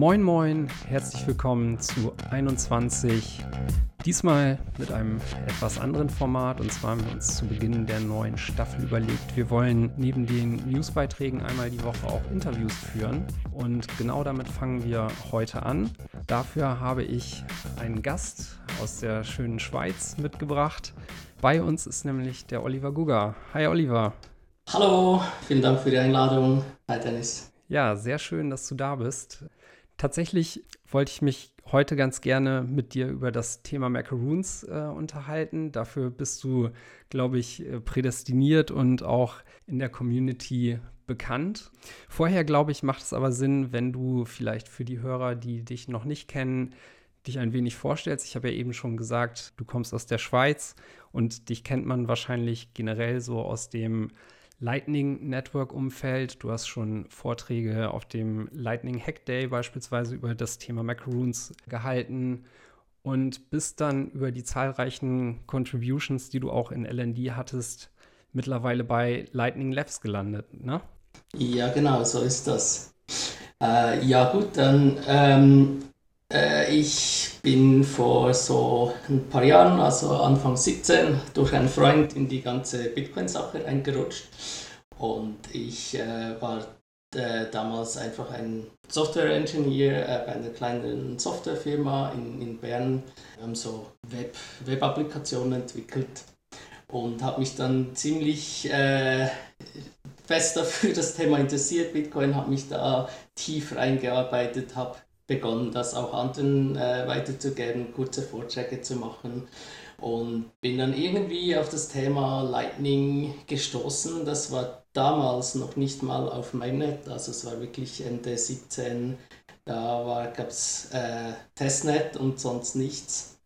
Moin Moin, herzlich willkommen zu 21. Diesmal mit einem etwas anderen Format und zwar haben wir uns zu Beginn der neuen Staffel überlegt, wir wollen neben den Newsbeiträgen einmal die Woche auch Interviews führen und genau damit fangen wir heute an. Dafür habe ich einen Gast aus der schönen Schweiz mitgebracht. Bei uns ist nämlich der Oliver Gugger. Hi Oliver. Hallo, vielen Dank für die Einladung. Hi Dennis. Ja, sehr schön, dass du da bist. Tatsächlich wollte ich mich heute ganz gerne mit dir über das Thema Macaroons äh, unterhalten. Dafür bist du, glaube ich, äh, prädestiniert und auch in der Community bekannt. Vorher, glaube ich, macht es aber Sinn, wenn du vielleicht für die Hörer, die dich noch nicht kennen, dich ein wenig vorstellst. Ich habe ja eben schon gesagt, du kommst aus der Schweiz und dich kennt man wahrscheinlich generell so aus dem Lightning Network Umfeld. Du hast schon Vorträge auf dem Lightning Hack Day beispielsweise über das Thema Macaroons gehalten und bist dann über die zahlreichen Contributions, die du auch in LND hattest, mittlerweile bei Lightning Labs gelandet, ne? Ja, genau, so ist das. Äh, ja, gut, dann ähm, äh, ich bin vor so ein paar Jahren, also Anfang 17, durch einen Freund in die ganze Bitcoin-Sache eingerutscht. Und ich äh, war äh, damals einfach ein Software-Engineer äh, bei einer kleinen Softwarefirma in, in Bern. Wir haben so Web, Web-Applikationen entwickelt und habe mich dann ziemlich äh, fest dafür das Thema interessiert. Bitcoin habe mich da tief reingearbeitet, habe begonnen, das auch anderen äh, weiterzugeben, kurze Vorträge zu machen und bin dann irgendwie auf das Thema Lightning gestoßen. Das war damals noch nicht mal auf Mainnet, also es war wirklich Ende 17, da gab es äh, Testnet und sonst nichts.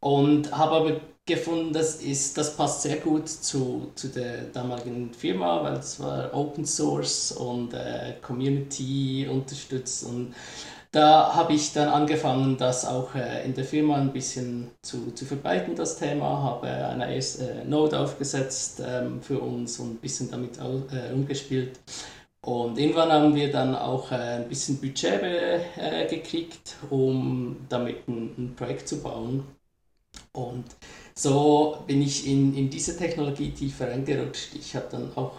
Und habe aber gefunden, das, ist, das passt sehr gut zu, zu der damaligen Firma, weil es war Open Source und äh, Community unterstützt und da habe ich dann angefangen, das auch äh, in der Firma ein bisschen zu, zu verbreiten, das Thema, habe eine erste Node aufgesetzt ähm, für uns und ein bisschen damit äh, umgespielt. Und irgendwann haben wir dann auch äh, ein bisschen Budget äh, gekriegt, um damit ein, ein, Projekt zu bauen. Und so bin ich in, in diese Technologie tiefer reingerutscht. Ich habe dann auch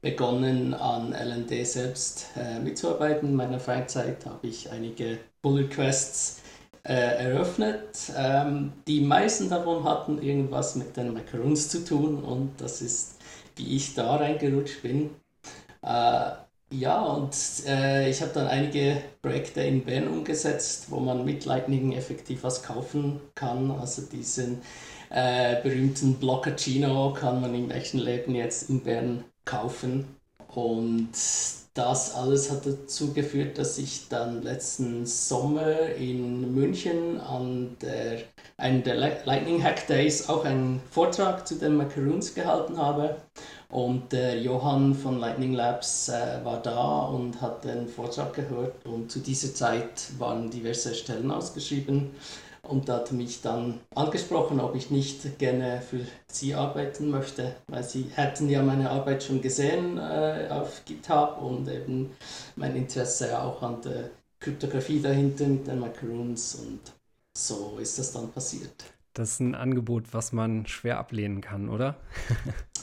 begonnen, an LND selbst äh, mitzuarbeiten. In meiner Freizeit habe ich einige Pull Requests äh, eröffnet. Ähm, die meisten davon hatten irgendwas mit den Macaroons zu tun und das ist, wie ich da reingerutscht bin. Äh, ja, und äh, ich habe dann einige Projekte in Bern umgesetzt, wo man mit Lightning effektiv was kaufen kann. Also diesen äh, berühmten Blockachino kann man im echten Leben jetzt in Bern kaufen. Und das alles hat dazu geführt, dass ich dann letzten Sommer in München an der, einem der Lightning Hack Days auch einen Vortrag zu den Macaroons gehalten habe. Und der Johann von Lightning Labs äh, war da und hat den Vortrag gehört. Und zu dieser Zeit waren diverse Stellen ausgeschrieben und hat mich dann angesprochen, ob ich nicht gerne für sie arbeiten möchte, weil sie hätten ja meine Arbeit schon gesehen äh, auf GitHub und eben mein Interesse auch an der Kryptographie dahinter mit den Macaroons und so ist das dann passiert. Das ist ein Angebot, was man schwer ablehnen kann, oder?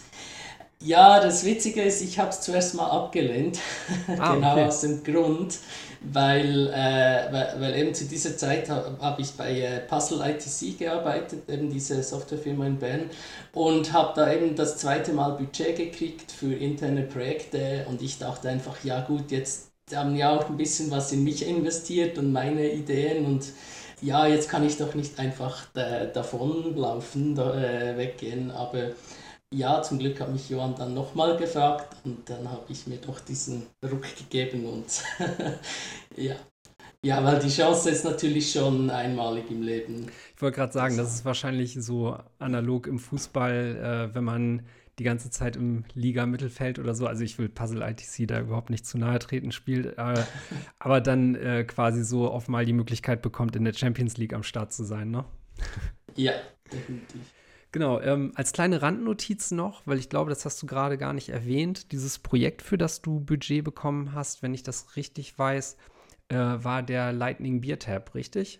Ja, das Witzige ist, ich habe es zuerst mal abgelehnt, ah, genau okay. aus dem Grund, weil, äh, weil, weil, eben zu dieser Zeit habe hab ich bei äh, Puzzle ITC gearbeitet, eben diese Softwarefirma in Bern, und habe da eben das zweite Mal Budget gekriegt für interne Projekte. Und ich dachte einfach, ja gut, jetzt haben ja auch ein bisschen was in mich investiert und meine Ideen. Und ja, jetzt kann ich doch nicht einfach davonlaufen, da, äh, weggehen, aber ja, zum Glück hat mich Johann dann nochmal gefragt und dann habe ich mir doch diesen Ruck gegeben und ja. Ja, weil die Chance ist natürlich schon einmalig im Leben. Ich wollte gerade sagen, das ist wahrscheinlich so analog im Fußball, äh, wenn man die ganze Zeit im Liga-Mittelfeld oder so, also ich will Puzzle ITC da überhaupt nicht zu nahe treten, spielt, äh, aber dann äh, quasi so oft mal die Möglichkeit bekommt, in der Champions League am Start zu sein, ne? Ja, definitiv. Genau, ähm, als kleine Randnotiz noch, weil ich glaube, das hast du gerade gar nicht erwähnt, dieses Projekt, für das du Budget bekommen hast, wenn ich das richtig weiß, äh, war der Lightning Beer Tab, richtig?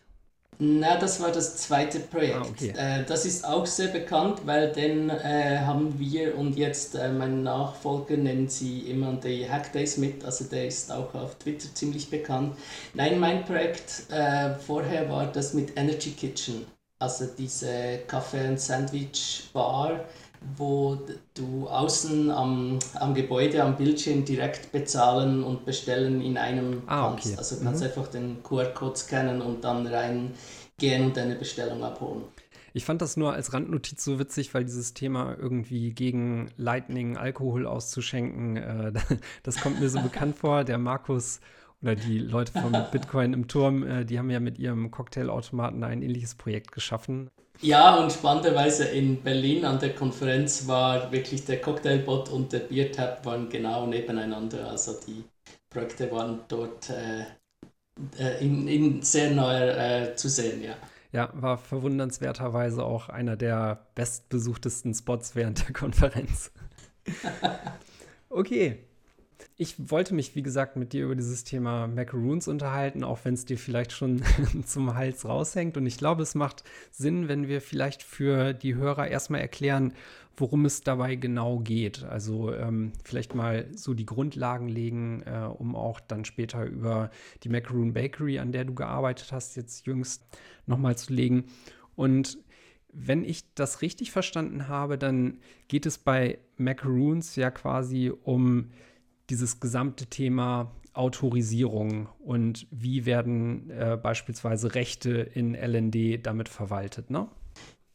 Na, das war das zweite Projekt. Ah, okay. äh, das ist auch sehr bekannt, weil den äh, haben wir und jetzt äh, mein Nachfolger nennt sie immer die Hackdays mit, also der ist auch auf Twitter ziemlich bekannt. Nein, mein Projekt äh, vorher war das mit Energy Kitchen, also diese Kaffee- und Sandwich-Bar wo du außen am, am Gebäude, am Bildschirm direkt bezahlen und bestellen in einem ah, kannst. Okay. Also kannst mhm. einfach den QR-Code scannen und dann reingehen und deine Bestellung abholen. Ich fand das nur als Randnotiz so witzig, weil dieses Thema irgendwie gegen Lightning Alkohol auszuschenken, äh, das kommt mir so bekannt vor. Der Markus oder die Leute von Bitcoin im Turm, äh, die haben ja mit ihrem Cocktailautomaten ein ähnliches Projekt geschaffen. Ja, und spannenderweise in Berlin an der Konferenz war wirklich der Cocktailbot und der Biertap waren genau nebeneinander. Also die Projekte waren dort äh, äh, in, in, sehr neu äh, zu sehen, ja. Ja, war verwundernswerterweise auch einer der bestbesuchtesten Spots während der Konferenz. okay, ich wollte mich, wie gesagt, mit dir über dieses Thema Macaroons unterhalten, auch wenn es dir vielleicht schon zum Hals raushängt. Und ich glaube, es macht Sinn, wenn wir vielleicht für die Hörer erstmal erklären, worum es dabei genau geht. Also ähm, vielleicht mal so die Grundlagen legen, äh, um auch dann später über die Macaroon Bakery, an der du gearbeitet hast, jetzt jüngst nochmal zu legen. Und wenn ich das richtig verstanden habe, dann geht es bei Macaroons ja quasi um dieses gesamte Thema Autorisierung und wie werden äh, beispielsweise Rechte in LND damit verwaltet, ne?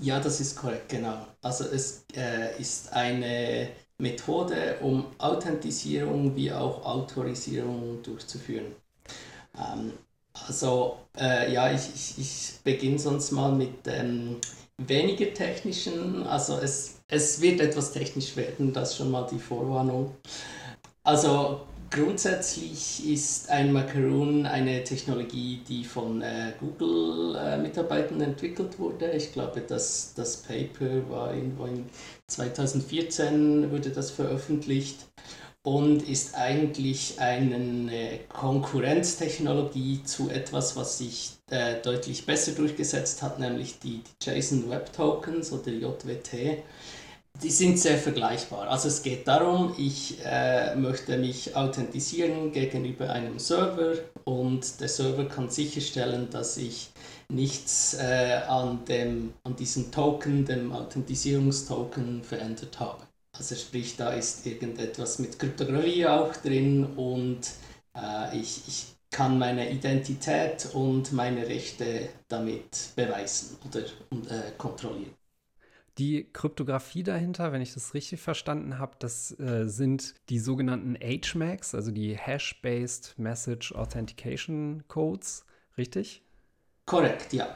Ja, das ist korrekt, genau. Also es äh, ist eine Methode, um Authentisierung wie auch Autorisierung durchzuführen. Ähm, also äh, ja, ich, ich, ich beginne sonst mal mit ähm, weniger technischen, also es, es wird etwas technisch werden, das ist schon mal die Vorwarnung. Also grundsätzlich ist ein Macaroon eine Technologie, die von äh, Google-Mitarbeitern äh, entwickelt wurde. Ich glaube, dass das Paper war irgendwo in 2014 wurde das veröffentlicht und ist eigentlich eine Konkurrenztechnologie zu etwas, was sich äh, deutlich besser durchgesetzt hat, nämlich die, die JSON Web Tokens oder JWT die sind sehr vergleichbar. Also es geht darum, ich äh, möchte mich authentisieren gegenüber einem Server und der Server kann sicherstellen, dass ich nichts äh, an, dem, an diesem Token, dem Authentisierungstoken verändert habe. Also sprich, da ist irgendetwas mit Kryptographie auch drin und äh, ich, ich kann meine Identität und meine Rechte damit beweisen oder äh, kontrollieren. Die Kryptographie dahinter, wenn ich das richtig verstanden habe, das äh, sind die sogenannten HMACs, also die Hash-Based Message Authentication Codes, richtig? Korrekt, ja.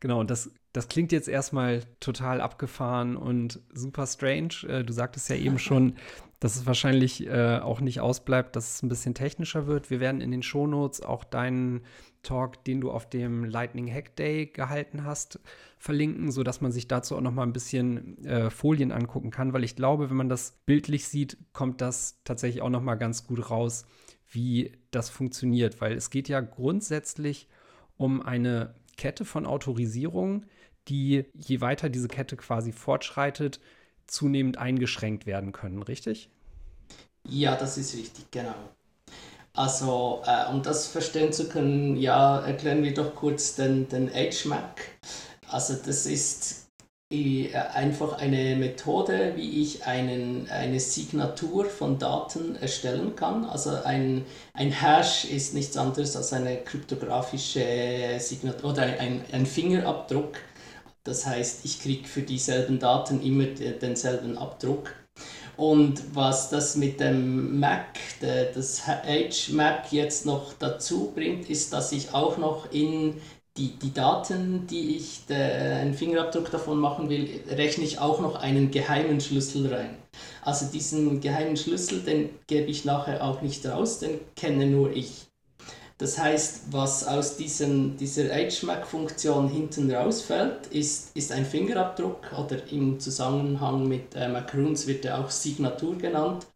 Genau, und das, das klingt jetzt erstmal total abgefahren und super strange. Äh, du sagtest ja eben schon, dass es wahrscheinlich äh, auch nicht ausbleibt, dass es ein bisschen technischer wird. Wir werden in den Shownotes auch deinen Talk, den du auf dem Lightning Hack Day gehalten hast, verlinken, sodass man sich dazu auch noch mal ein bisschen äh, Folien angucken kann, weil ich glaube, wenn man das bildlich sieht, kommt das tatsächlich auch noch mal ganz gut raus, wie das funktioniert, weil es geht ja grundsätzlich um eine Kette von Autorisierungen, die je weiter diese Kette quasi fortschreitet, zunehmend eingeschränkt werden können, richtig? Ja, das ist richtig, genau. Also, äh, um das verstehen zu können, ja, erklären wir doch kurz den, den HMAC. Also, das ist äh, einfach eine Methode, wie ich einen, eine Signatur von Daten erstellen kann. Also ein, ein Hash ist nichts anderes als eine kryptografische Signatur oder ein, ein Fingerabdruck das heißt, ich kriege für dieselben Daten immer denselben Abdruck. Und was das mit dem Mac, das H-Mac jetzt noch dazu bringt, ist, dass ich auch noch in die, die Daten, die ich einen Fingerabdruck davon machen will, rechne ich auch noch einen geheimen Schlüssel rein. Also diesen geheimen Schlüssel, den gebe ich nachher auch nicht raus, den kenne nur ich. Das heißt, was aus diesem, dieser HMAC-Funktion hinten rausfällt, ist, ist ein Fingerabdruck oder im Zusammenhang mit äh, Macaroons wird er auch Signatur genannt.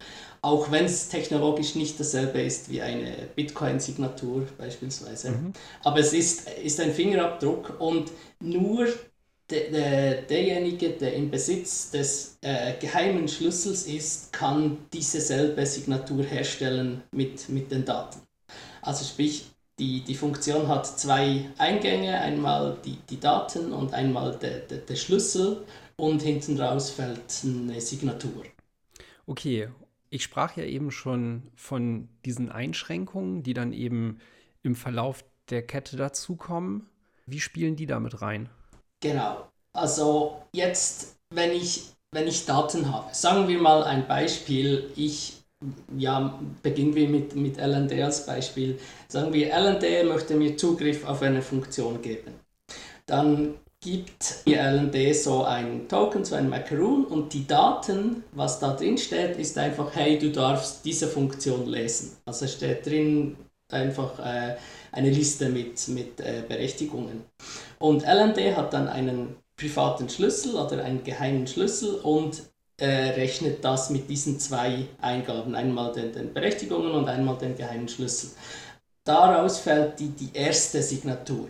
auch wenn es technologisch nicht dasselbe ist wie eine Bitcoin-Signatur beispielsweise. Mhm. Aber es ist, ist ein Fingerabdruck und nur de, de, derjenige, der im Besitz des äh, geheimen Schlüssels ist, kann diese selbe Signatur herstellen mit, mit den Daten. Also sprich, die, die Funktion hat zwei Eingänge, einmal die, die Daten und einmal der, der, der Schlüssel und hinten raus fällt eine Signatur. Okay, ich sprach ja eben schon von diesen Einschränkungen, die dann eben im Verlauf der Kette dazukommen. Wie spielen die damit rein? Genau. Also jetzt, wenn ich, wenn ich Daten habe, sagen wir mal ein Beispiel, ich, ja, beginnen wir mit, mit LND als Beispiel. Sagen wir, LND möchte mir Zugriff auf eine Funktion geben. Dann gibt die LND so ein Token, so ein Macaroon und die Daten, was da drin steht, ist einfach, hey, du darfst diese Funktion lesen. Also steht drin einfach äh, eine Liste mit, mit äh, Berechtigungen. Und LND hat dann einen privaten Schlüssel oder einen geheimen Schlüssel und äh, rechnet das mit diesen zwei Eingaben, einmal den, den, Berechtigungen und einmal den geheimen Schlüssel. Daraus fällt die, die erste Signatur.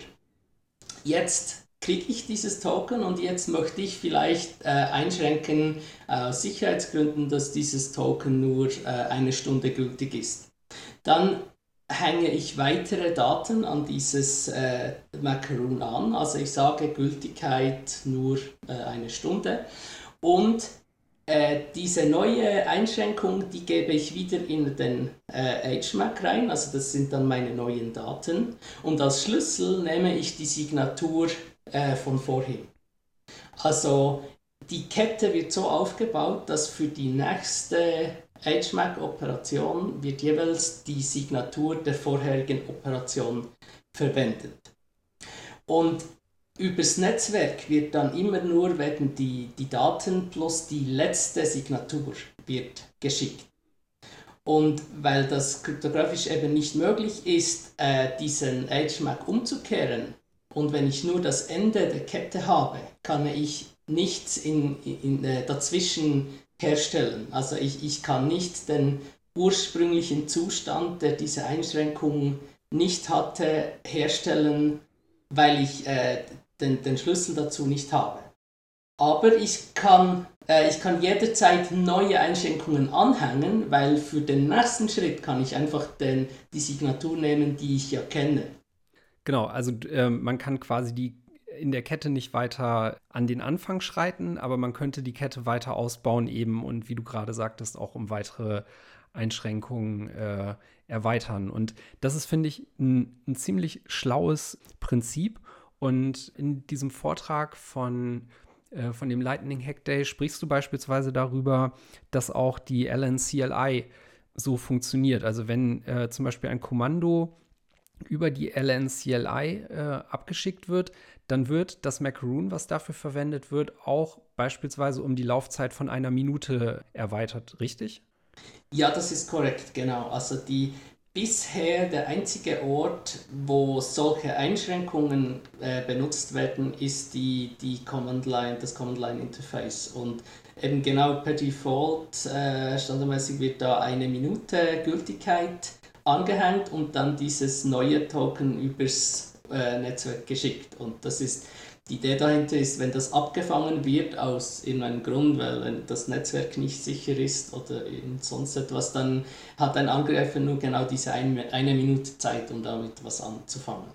Jetzt kriege ich dieses Token und jetzt möchte ich vielleicht äh, einschränken aus Sicherheitsgründen, dass dieses Token nur äh, eine Stunde gültig ist. Dann hänge ich weitere Daten an dieses äh, Macaroon an. Also ich sage Gültigkeit nur äh, eine Stunde. Und äh, diese neue Einschränkung, die gebe ich wieder in den äh, HMAC rein. Also das sind dann meine neuen Daten. Und als Schlüssel nehme ich die Signatur äh, von vorhin. Also die Kette wird so aufgebaut, dass für die nächste HMAC-Operation wird jeweils die Signatur der vorherigen Operation verwendet. Und übers Netzwerk wird dann immer nur werden die, die Daten plus die letzte Signatur wird geschickt. Und weil das kryptografisch eben nicht möglich ist, äh, diesen HMAC umzukehren, und wenn ich nur das Ende der Kette habe, kann ich nichts in, in, in äh, dazwischen herstellen. Also ich, ich kann nicht den ursprünglichen Zustand, der diese Einschränkung nicht hatte, herstellen, weil ich äh, den, den Schlüssel dazu nicht habe. Aber ich kann, äh, ich kann jederzeit neue Einschränkungen anhängen, weil für den nächsten Schritt kann ich einfach den, die Signatur nehmen, die ich ja kenne. Genau, also äh, man kann quasi die in der Kette nicht weiter an den Anfang schreiten, aber man könnte die Kette weiter ausbauen eben und wie du gerade sagtest, auch um weitere Einschränkungen äh, erweitern. Und das ist, finde ich, ein, ein ziemlich schlaues Prinzip. Und in diesem Vortrag von äh, von dem Lightning Hack Day sprichst du beispielsweise darüber, dass auch die LNCLI so funktioniert. Also wenn äh, zum Beispiel ein Kommando über die LNCLI äh, abgeschickt wird, dann wird das Macaroon, was dafür verwendet wird, auch beispielsweise um die Laufzeit von einer Minute erweitert, richtig? Ja, das ist korrekt, genau. Also die bisher der einzige Ort, wo solche Einschränkungen äh, benutzt werden, ist die, die Command Line, das Command Line Interface. Und eben genau per Default äh, standardmäßig wird da eine Minute Gültigkeit angehängt und dann dieses neue Token übers äh, Netzwerk geschickt. Und das ist die Idee dahinter ist, wenn das abgefangen wird aus irgendeinem Grund, weil wenn das Netzwerk nicht sicher ist oder sonst etwas, dann hat ein Angreifer nur genau diese eine, Minute Zeit, um damit was anzufangen.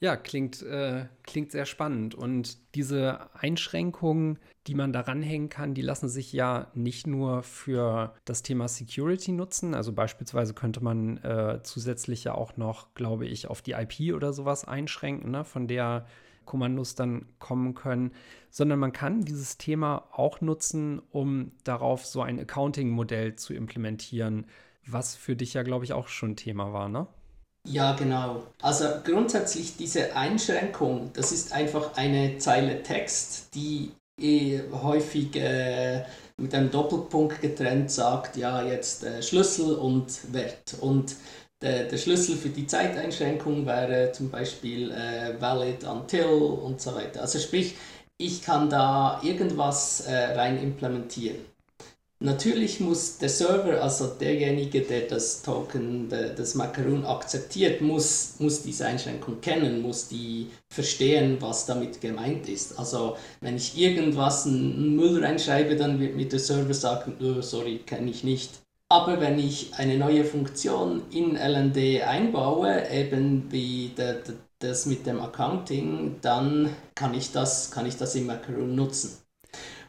Ja, klingt, äh, klingt sehr spannend. Und diese Einschränkungen, die man daran hängen kann, die lassen sich ja nicht nur für das Thema Security nutzen. Also beispielsweise könnte man äh, zusätzlich ja auch noch, glaube ich, auf die IP oder sowas einschränken, ne, von der Kommandos dann kommen können, sondern man kann dieses Thema auch nutzen, um darauf so ein Accounting-Modell zu implementieren, was für dich ja, glaube ich, auch schon Thema war, ne? Ja, genau. Also grundsätzlich diese Einschränkung, das ist einfach eine Zeile Text, die eh häufig äh, mit einem Doppelpunkt getrennt sagt, ja, jetzt äh, Schlüssel und Wert. Und der, der, Schlüssel für die Zeiteinschränkung wäre zum Beispiel äh, valid until und so weiter. Also sprich, ich kann da irgendwas äh, rein implementieren. Natürlich muss der Server, also derjenige, der das Token, das Macaroon akzeptiert, muss, muss diese Einschränkung kennen, muss die verstehen, was damit gemeint ist. Also wenn ich irgendwas in Müll reinschreibe, dann wird mir der Server sagen, oh, sorry, kenne ich nicht. Aber wenn ich eine neue Funktion in LND einbaue, eben wie der, der, das mit dem Accounting, dann kann ich das, kann ich das im Macaroon nutzen.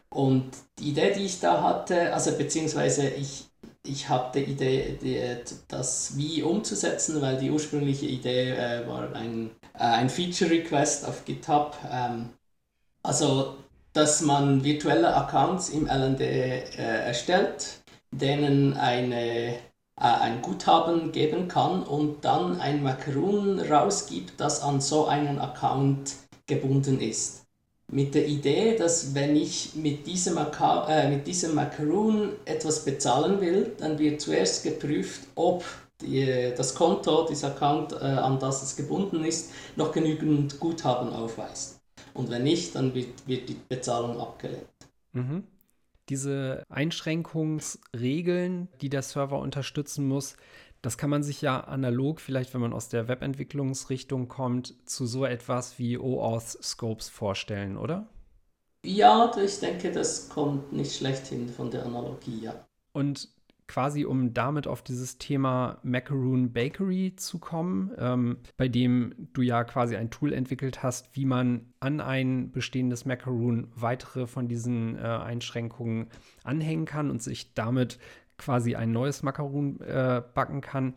Und die Idee, die ich da hatte, also beziehungsweise ich, ich hatte die Idee, die, das wie umzusetzen, weil die ursprüngliche Idee äh, war ein, äh, ein Feature-Request auf GitHub. Ähm, also, dass man virtuelle Accounts im LND äh, erstellt, denen eine, äh, ein Guthaben geben kann und dann ein Macaroon rausgibt, das an so einen Account gebunden ist mit der Idee, dass wenn ich mit diesem, äh, mit diesem Macaroon etwas bezahlen will, dann wird zuerst geprüft, ob die, das Konto, dieser Account, äh, an das es gebunden ist, noch genügend Guthaben aufweist. Und wenn nicht, dann wird, wird die Bezahlung abgelehnt. Mhm. Diese Einschränkungsregeln, die der Server unterstützen muss, das kann man sich ja analog, vielleicht wenn man aus der Webentwicklungsrichtung kommt, zu so etwas wie OAuth-Scopes vorstellen, oder? Ja, ich denke, das kommt nicht schlecht hin von der Analogie, ja. Und quasi, um damit auf dieses Thema Macaroon Bakery zu kommen, ähm, bei dem du ja quasi ein Tool entwickelt hast, wie man an ein bestehendes Macaroon weitere von diesen äh, Einschränkungen anhängen kann und sich damit quasi ein neues Makaron äh, backen kann.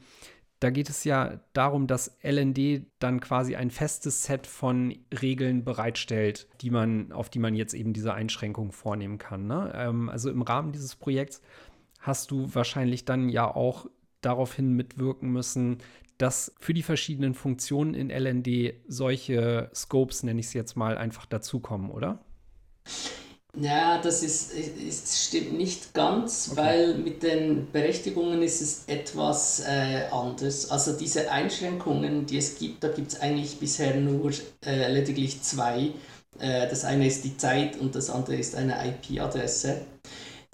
Da geht es ja darum, dass LND dann quasi ein festes Set von Regeln bereitstellt, die man, auf die man jetzt eben diese Einschränkungen vornehmen kann. Ne? Ähm, also im Rahmen dieses Projekts hast du wahrscheinlich dann ja auch daraufhin mitwirken müssen, dass für die verschiedenen Funktionen in LND solche Scopes, nenne ich es jetzt mal, einfach dazukommen, oder? Ja, das ist, ist, stimmt nicht ganz, okay. weil mit den Berechtigungen ist es etwas äh, anders. Also diese Einschränkungen, die es gibt, da gibt es eigentlich bisher nur äh, lediglich zwei. Äh, das eine ist die Zeit und das andere ist eine IP-Adresse.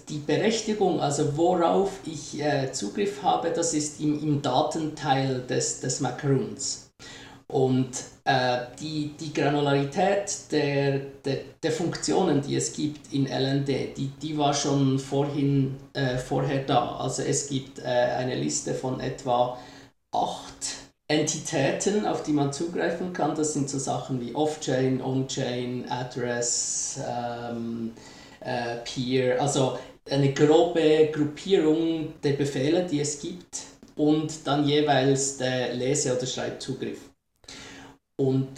Die Berechtigung, also worauf ich äh, Zugriff habe, das ist im, im Datenteil des, des Macaroons. Und äh, die, die Granularität der, der, der, Funktionen, die es gibt in LND, die, die war schon vorhin, äh, vorher da. Also es gibt äh, eine Liste von etwa acht Entitäten, auf die man zugreifen kann. Das sind so Sachen wie Off-Chain, On-Chain, Address, ähm, äh, Peer, also eine grobe Gruppierung der Befehle, die es gibt und dann jeweils der Lese- oder Schreibzugriff. Und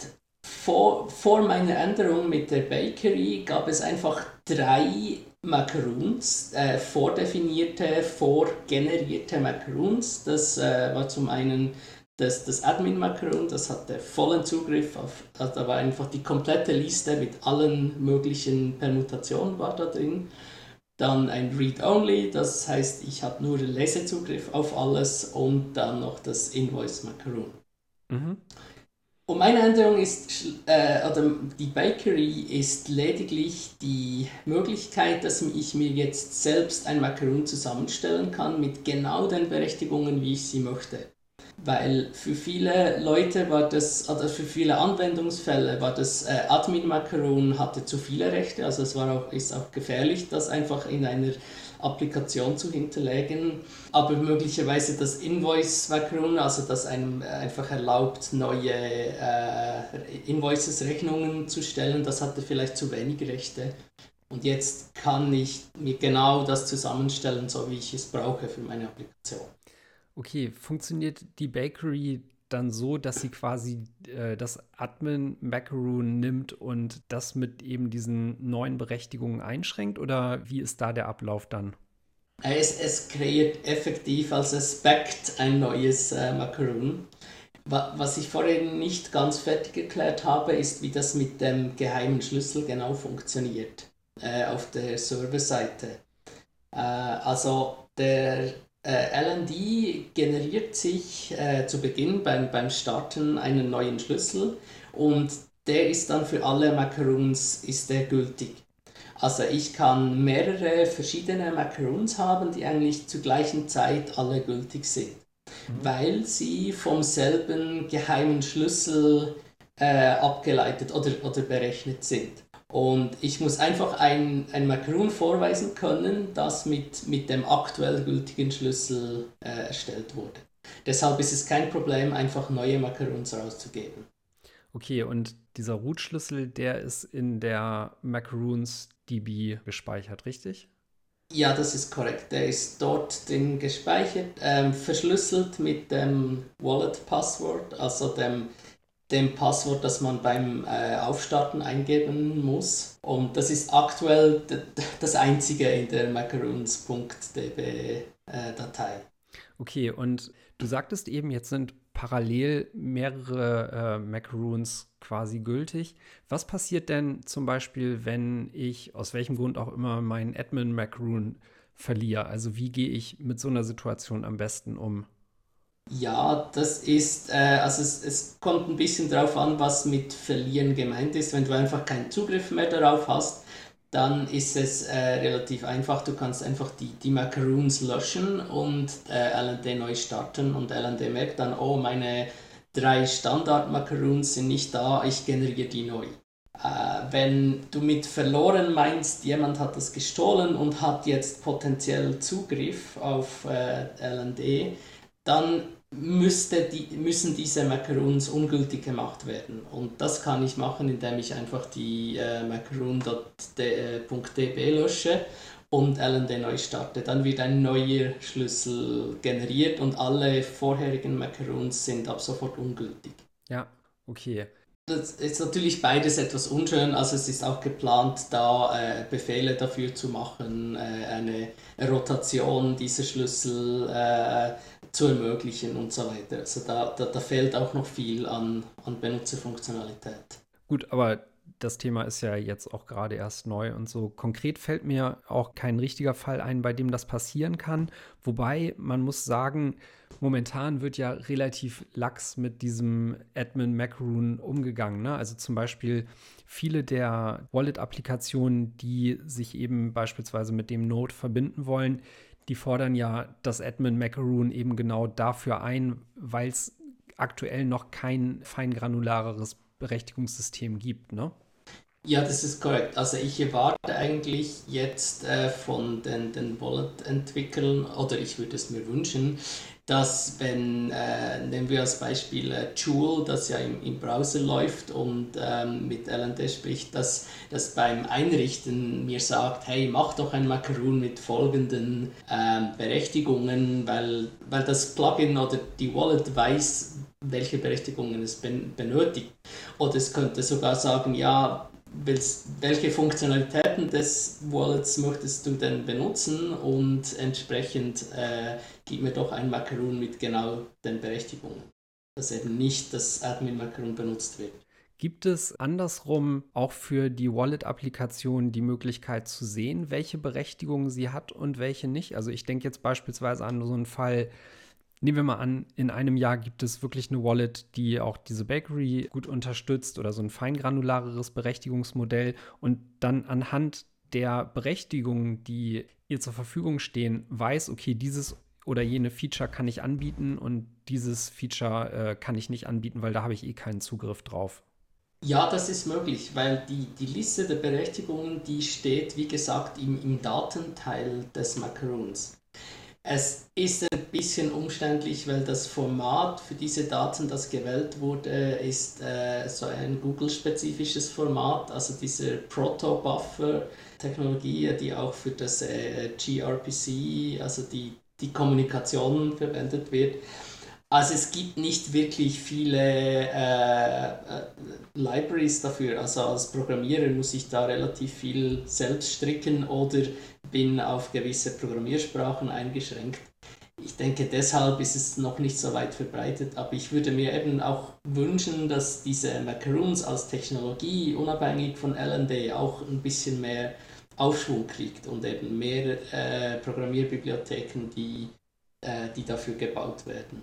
vor, vor meiner Änderung mit der Bakery gab es einfach drei Macaroons, äh, vordefinierte, vorgenerierte Macaroons. Das äh, war zum einen das, das Admin-Macaron, das hatte vollen Zugriff auf, also da war einfach die komplette Liste mit allen möglichen Permutationen war da drin. Dann ein Read-Only, das heißt, ich habe nur Lesezugriff auf alles und dann noch das Invoice-Macaron. Mhm. Und meine Änderung ist, äh, oder die Bakery ist lediglich die Möglichkeit, dass ich mir jetzt selbst ein Macaron zusammenstellen kann mit genau den Berechtigungen, wie ich sie möchte. Weil für viele Leute war das, oder für viele Anwendungsfälle war das äh, Admin-Macaron hatte zu viele Rechte, also es war auch, ist auch gefährlich, das einfach in einer Applikation zu hinterlegen, aber möglicherweise das Invoice Macaron, also das einem einfach erlaubt, neue äh, Invoices, Rechnungen zu stellen, das hatte vielleicht zu wenig Rechte. Und jetzt kann ich mir genau das zusammenstellen, so wie ich es brauche für meine Applikation. Okay, funktioniert die Bakery dann so, dass sie quasi äh, das Admin Macaroon nimmt und das mit eben diesen neuen Berechtigungen einschränkt oder wie ist da der Ablauf dann? Es, kreiert effektiv als Aspekt ein neues äh, Macaroon. Was ich vorhin nicht ganz fertig erklärt habe, ist, wie das mit dem geheimen Schlüssel genau funktioniert äh, auf der Serverseite. Äh, also der LND generiert sich äh, zu Beginn beim, beim Starten einen neuen Schlüssel und der ist dann für alle Macaroons ist der gültig. Also ich kann mehrere verschiedene Macaroons haben, die eigentlich zur gleichen Zeit alle gültig sind, mhm. weil sie vom selben geheimen Schlüssel äh, abgeleitet oder, oder berechnet sind. Und ich muss einfach ein, ein Macaron vorweisen können, das mit, mit dem aktuell gültigen Schlüssel äh, erstellt wurde. Deshalb ist es kein Problem, einfach neue Macarons rauszugeben. Okay, und dieser Root-Schlüssel, der ist in der Macaroons DB gespeichert, richtig? Ja, das ist korrekt. Der ist dort drin gespeichert, ähm, verschlüsselt mit dem Wallet-Passwort, also dem, dem Passwort, das man beim äh, Aufstarten eingeben muss. Und das ist aktuell das einzige in der macaroons.db-Datei. Äh, okay, und du sagtest eben, jetzt sind parallel mehrere äh, Macaroons quasi gültig. Was passiert denn zum Beispiel, wenn ich aus welchem Grund auch immer meinen Admin Macaroon verliere? Also wie gehe ich mit so einer Situation am besten um? Ja, das ist, äh, also es, es kommt ein bisschen darauf an, was mit verlieren gemeint ist. Wenn du einfach keinen Zugriff mehr darauf hast, dann ist es äh, relativ einfach. Du kannst einfach die, die Macaroons löschen und äh, LND neu starten und LND merkt dann, oh, meine drei Standard-Macaroons sind nicht da, ich generiere die neu. Äh, wenn du mit verloren meinst, jemand hat das gestohlen und hat jetzt potenziell Zugriff auf äh, LND, dann müsste die, müssen diese Macaroons ungültig gemacht werden. Und das kann ich machen, indem ich einfach die äh, macaroon.db lösche und LND neu starte. Dann wird ein neuer Schlüssel generiert und alle vorherigen Macaroons sind ab sofort ungültig. Ja, okay. Das ist natürlich beides etwas unschön. Also es ist auch geplant, da äh, Befehle dafür zu machen, äh, eine Rotation dieser Schlüssel äh, zu ermöglichen und so weiter. Also da, da, da fehlt auch noch viel an, an Benutzerfunktionalität. Gut, aber das Thema ist ja jetzt auch gerade erst neu und so. Konkret fällt mir auch kein richtiger Fall ein, bei dem das passieren kann. Wobei man muss sagen, momentan wird ja relativ lax mit diesem Admin Macaroon umgegangen. Ne? Also zum Beispiel viele der Wallet-Applikationen, die sich eben beispielsweise mit dem Node verbinden wollen, die fordern ja das Admin Macaroon eben genau dafür ein, weil es aktuell noch kein feingranulareres Berechtigungssystem gibt, ne? Ja, das ist korrekt. Also ich erwarte eigentlich jetzt äh, von den, den Wallet-Entwicklern, oder ich würde es mir wünschen, dass wenn, äh, nehmen wir als Beispiel äh, Joule, das ja im, im Browser läuft und ähm, mit LND spricht, dass das beim Einrichten mir sagt, hey, mach doch ein Macaroon mit folgenden ähm, Berechtigungen, weil, weil das Plugin oder die Wallet weiß, welche Berechtigungen es ben benötigt. Oder es könnte sogar sagen, ja, welche Funktionalitäten des Wallets möchtest du denn benutzen und entsprechend äh, gib mir doch ein Macaroon mit genau den Berechtigungen, dass eben nicht das Admin-Macaroon benutzt wird. Gibt es andersrum auch für die Wallet-Applikation die Möglichkeit zu sehen, welche Berechtigungen sie hat und welche nicht? Also ich denke jetzt beispielsweise an so einen Fall, Nehmen wir mal an, in einem Jahr gibt es wirklich eine Wallet, die auch diese Bakery gut unterstützt oder so ein feingranulareres Berechtigungsmodell und dann anhand der Berechtigungen, die ihr zur Verfügung stehen, weiß, okay, dieses oder jene Feature kann ich anbieten und dieses Feature äh, kann ich nicht anbieten, weil da habe ich eh keinen Zugriff drauf. Ja, das ist möglich, weil die, die Liste der Berechtigungen, die steht, wie gesagt, im, im Datenteil des Macaroons. Es ist ein bisschen umständlich, weil das Format für diese Daten, das gewählt wurde, ist äh, so ein Google-spezifisches Format, also diese Proto-Buffer-Technologie, die auch für das äh, gRPC, also die, die Kommunikation verwendet wird. Also es gibt nicht wirklich viele äh, äh, Libraries dafür. Also als Programmierer muss ich da relativ viel selbst stricken oder bin auf gewisse Programmiersprachen eingeschränkt. Ich denke, deshalb ist es noch nicht so weit verbreitet, aber ich würde mir eben auch wünschen, dass diese Macaroons als Technologie unabhängig von LND auch ein bisschen mehr Aufschwung kriegt und eben mehr äh, Programmierbibliotheken, die, äh, die dafür gebaut werden.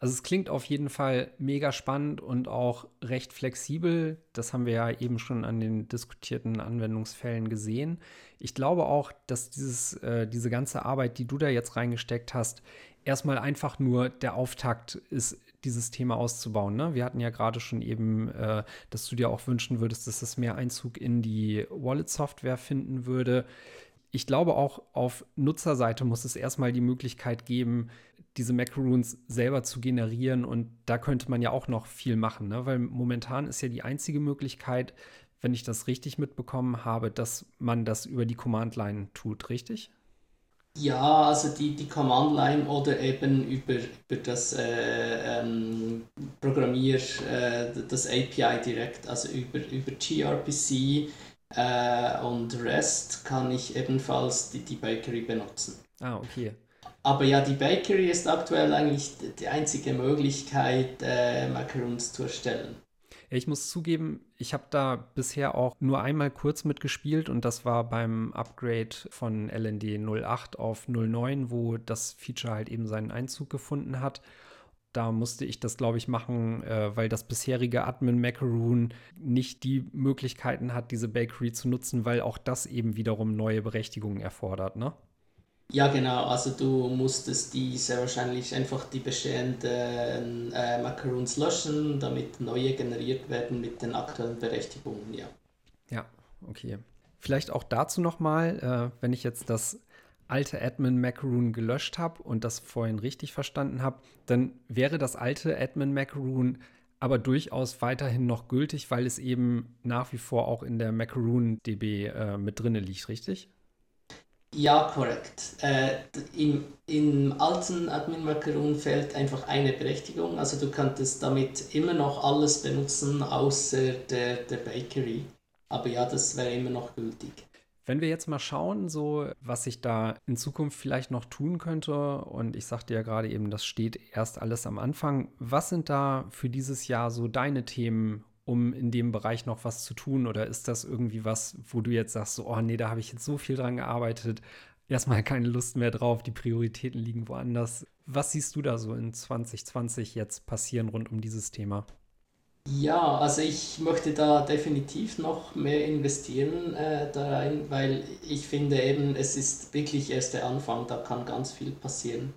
Also es klingt auf jeden Fall mega spannend und auch recht flexibel. Das haben wir ja eben schon an den diskutierten Anwendungsfällen gesehen. Ich glaube auch, dass dieses, äh, diese ganze Arbeit, die du da jetzt reingesteckt hast, erstmal einfach nur der Auftakt ist, dieses Thema auszubauen. Ne? Wir hatten ja gerade schon eben, äh, dass du dir auch wünschen würdest, dass es mehr Einzug in die Wallet-Software finden würde. Ich glaube auch auf Nutzerseite muss es erstmal die Möglichkeit geben, diese Macaroons selber zu generieren und da könnte man ja auch noch viel machen, ne? weil momentan ist ja die einzige Möglichkeit, wenn ich das richtig mitbekommen habe, dass man das über die Command-Line tut, richtig? Ja, also die, die Command-Line oder eben über, über das äh, ähm, Programmier, äh, das API direkt, also über, über gRPC äh, und REST kann ich ebenfalls die, die Bakery benutzen. Ah, okay. Aber ja, die Bakery ist aktuell eigentlich die einzige Möglichkeit, äh, Macarons zu erstellen. Ich muss zugeben, ich habe da bisher auch nur einmal kurz mitgespielt und das war beim Upgrade von LND 08 auf 09, wo das Feature halt eben seinen Einzug gefunden hat. Da musste ich das, glaube ich, machen, äh, weil das bisherige Admin Macaroon nicht die Möglichkeiten hat, diese Bakery zu nutzen, weil auch das eben wiederum neue Berechtigungen erfordert, ne? Ja, genau. Also du musstest die sehr wahrscheinlich einfach die bestehenden äh, Macaroons löschen, damit neue generiert werden mit den aktuellen Berechtigungen, ja. Ja, okay. Vielleicht auch dazu nochmal, äh, wenn ich jetzt das alte Admin Macaroon gelöscht habe und das vorhin richtig verstanden habe, dann wäre das alte Admin Macaroon aber durchaus weiterhin noch gültig, weil es eben nach wie vor auch in der Macaroon DB äh, mit drinne liegt, richtig? Ja, korrekt. Äh, im, Im alten Admin Macaron fehlt einfach eine Berechtigung. Also du könntest damit immer noch alles benutzen, außer der, der Bakery. Aber ja, das wäre immer noch gültig. Wenn wir jetzt mal schauen, so was sich da in Zukunft vielleicht noch tun könnte, und ich sagte ja gerade eben, das steht erst alles am Anfang. Was sind da für dieses Jahr so deine Themen um in dem Bereich noch was zu tun? Oder ist das irgendwie was, wo du jetzt sagst, so, oh nee, da habe ich jetzt so viel dran gearbeitet, erstmal keine Lust mehr drauf, die Prioritäten liegen woanders. Was siehst du da so in 2020 jetzt passieren rund um dieses Thema? Ja, also ich möchte da definitiv noch mehr investieren äh, da rein, weil ich finde eben, es ist wirklich erst der Anfang, da kann ganz viel passieren.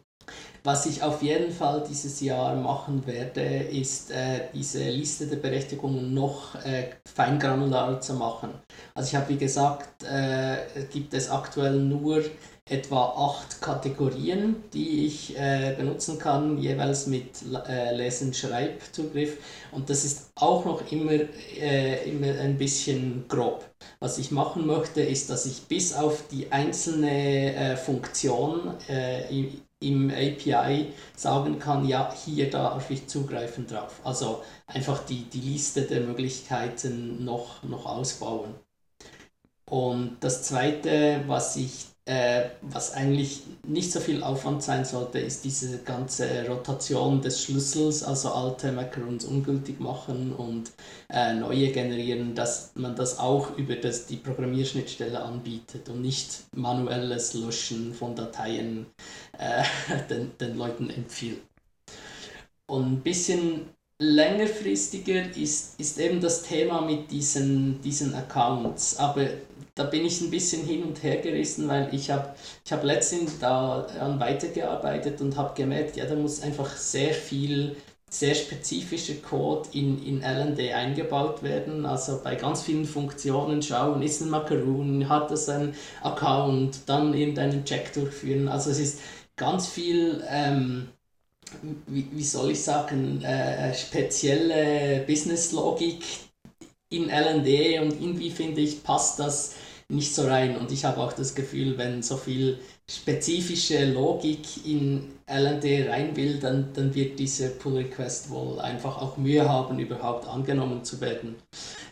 Was ich auf jeden Fall dieses Jahr machen werde, ist äh, diese Liste der Berechtigungen noch äh, feingranularer zu machen. Also ich habe wie gesagt, äh, gibt es aktuell nur etwa acht Kategorien, die ich äh, benutzen kann, jeweils mit äh, Lesen-Schreibzugriff. Und das ist auch noch immer, äh, immer ein bisschen grob. Was ich machen möchte, ist, dass ich bis auf die einzelne äh, Funktion äh, im API sagen kann, ja, hier darf ich zugreifen drauf. Also einfach die, die Liste der Möglichkeiten noch, noch ausbauen. Und das Zweite, was ich äh, was eigentlich nicht so viel Aufwand sein sollte, ist diese ganze Rotation des Schlüssels, also alte Macarons ungültig machen und äh, neue generieren, dass man das auch über das, die Programmierschnittstelle anbietet und nicht manuelles Löschen von Dateien äh, den, den Leuten empfiehlt. Und ein bisschen längerfristiger ist, ist eben das Thema mit diesen, diesen Accounts. Aber da bin ich ein bisschen hin und her gerissen, weil ich habe ich hab letztens daran weitergearbeitet und habe gemerkt, ja, da muss einfach sehr viel, sehr spezifischer Code in, in LND eingebaut werden. Also bei ganz vielen Funktionen schauen, ist ein Macaroon, hat das ein Account, dann irgendeinen Check durchführen. Also es ist ganz viel... Ähm, wie, wie soll ich sagen, äh, spezielle Business-Logik in LD und irgendwie finde ich, passt das nicht so rein. Und ich habe auch das Gefühl, wenn so viel spezifische Logik in LD rein will, dann, dann wird diese Pull Request wohl einfach auch Mühe haben, überhaupt angenommen zu werden.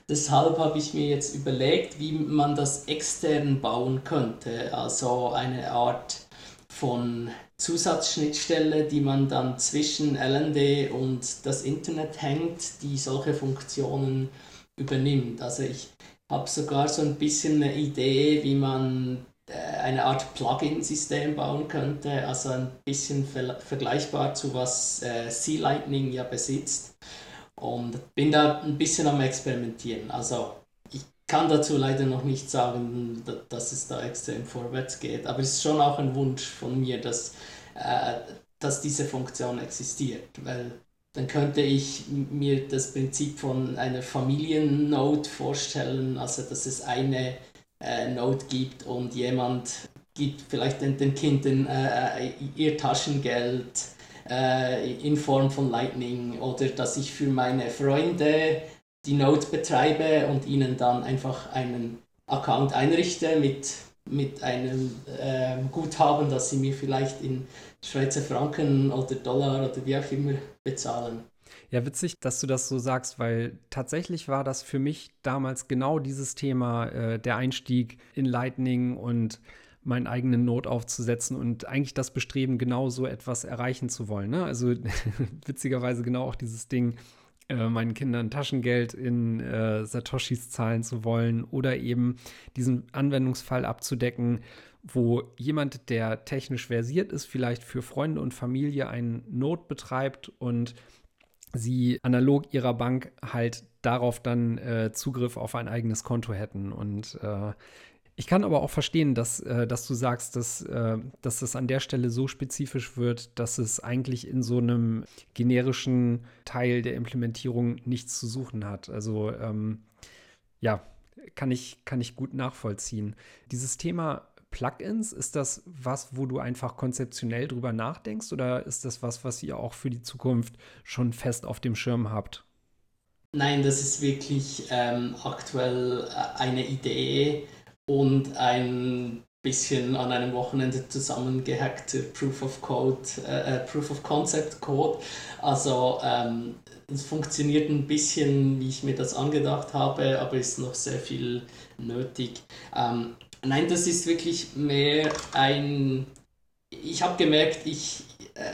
Deshalb habe ich mir jetzt überlegt, wie man das extern bauen könnte. Also eine Art von Zusatzschnittstelle, die man dann zwischen LND und das Internet hängt, die solche Funktionen übernimmt. Also ich habe sogar so ein bisschen eine Idee, wie man äh, eine Art Plugin-System bauen könnte, also ein bisschen ver vergleichbar zu was äh, Sea Lightning ja besitzt. Und bin da ein bisschen am Experimentieren. Also ich kann dazu leider noch nicht sagen, dass es da extrem vorwärts geht, aber es ist schon auch ein Wunsch von mir, dass, äh, dass diese Funktion existiert, weil dann könnte ich mir das Prinzip von einer Familiennode vorstellen, also dass es eine äh, Note gibt und jemand gibt vielleicht den, den Kindern äh, äh, ihr Taschengeld äh, in Form von Lightning oder dass ich für meine Freunde die Note betreibe und ihnen dann einfach einen Account einrichte mit, mit einem äh, Guthaben, das sie mir vielleicht in Schweizer Franken oder Dollar oder wie auch immer bezahlen. Ja, witzig, dass du das so sagst, weil tatsächlich war das für mich damals genau dieses Thema, äh, der Einstieg in Lightning und meinen eigenen Not aufzusetzen und eigentlich das Bestreben, genau so etwas erreichen zu wollen. Ne? Also witzigerweise genau auch dieses Ding, äh, meinen Kindern Taschengeld in äh, Satoshis zahlen zu wollen oder eben diesen Anwendungsfall abzudecken, wo jemand, der technisch versiert ist, vielleicht für Freunde und Familie einen Not betreibt und sie analog ihrer Bank halt darauf dann äh, Zugriff auf ein eigenes Konto hätten. Und äh, ich kann aber auch verstehen, dass, äh, dass du sagst, dass, äh, dass das an der Stelle so spezifisch wird, dass es eigentlich in so einem generischen Teil der Implementierung nichts zu suchen hat. Also ähm, ja, kann ich, kann ich gut nachvollziehen. Dieses Thema Plugins, ist das was, wo du einfach konzeptionell drüber nachdenkst oder ist das was, was ihr auch für die Zukunft schon fest auf dem Schirm habt? Nein, das ist wirklich ähm, aktuell äh, eine Idee und ein bisschen an einem Wochenende zusammengehackte Proof of Code, äh, äh, Proof of Concept Code. Also ähm, es funktioniert ein bisschen, wie ich mir das angedacht habe, aber ist noch sehr viel nötig. Ähm, Nein, das ist wirklich mehr ein. Ich habe gemerkt, ich, äh,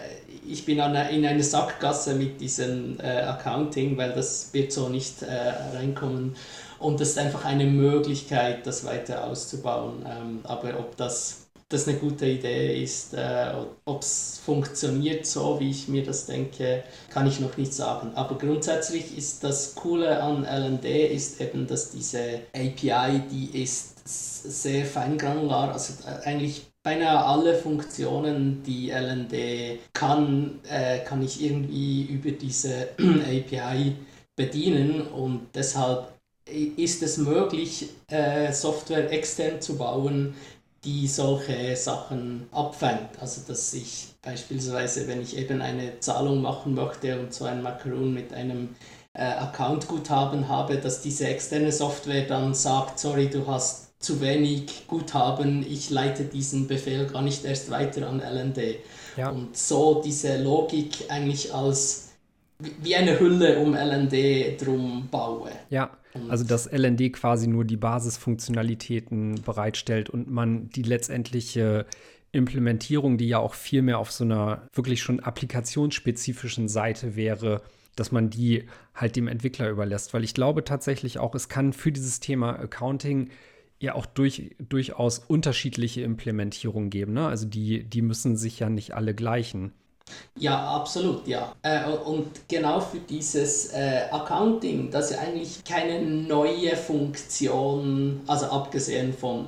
ich bin einer, in einer Sackgasse mit diesem äh, Accounting, weil das wird so nicht äh, reinkommen. Und das ist einfach eine Möglichkeit, das weiter auszubauen. Ähm, aber ob das das eine gute Idee ist. Äh, Ob es funktioniert so, wie ich mir das denke, kann ich noch nicht sagen. Aber grundsätzlich ist das Coole an LND ist eben, dass diese API, die ist sehr feingranular, also äh, eigentlich beinahe alle Funktionen, die LND kann, äh, kann ich irgendwie über diese API bedienen und deshalb ist es möglich, äh, Software extern zu bauen, die solche Sachen abfängt. Also dass ich beispielsweise, wenn ich eben eine Zahlung machen möchte und so ein Macaron mit einem äh, Account-Guthaben habe, dass diese externe Software dann sagt, sorry, du hast zu wenig Guthaben, ich leite diesen Befehl gar nicht erst weiter an LND. Ja. Und so diese Logik eigentlich als wie eine Hülle um LND drum baue. Ja, also dass LND quasi nur die Basisfunktionalitäten bereitstellt und man die letztendliche Implementierung, die ja auch viel mehr auf so einer wirklich schon applikationsspezifischen Seite wäre, dass man die halt dem Entwickler überlässt. Weil ich glaube tatsächlich auch, es kann für dieses Thema Accounting ja auch durch, durchaus unterschiedliche Implementierungen geben. Ne? Also die, die müssen sich ja nicht alle gleichen. Ja, absolut, ja. Äh, und genau für dieses äh, Accounting, das ist eigentlich keine neue Funktion, also abgesehen vom,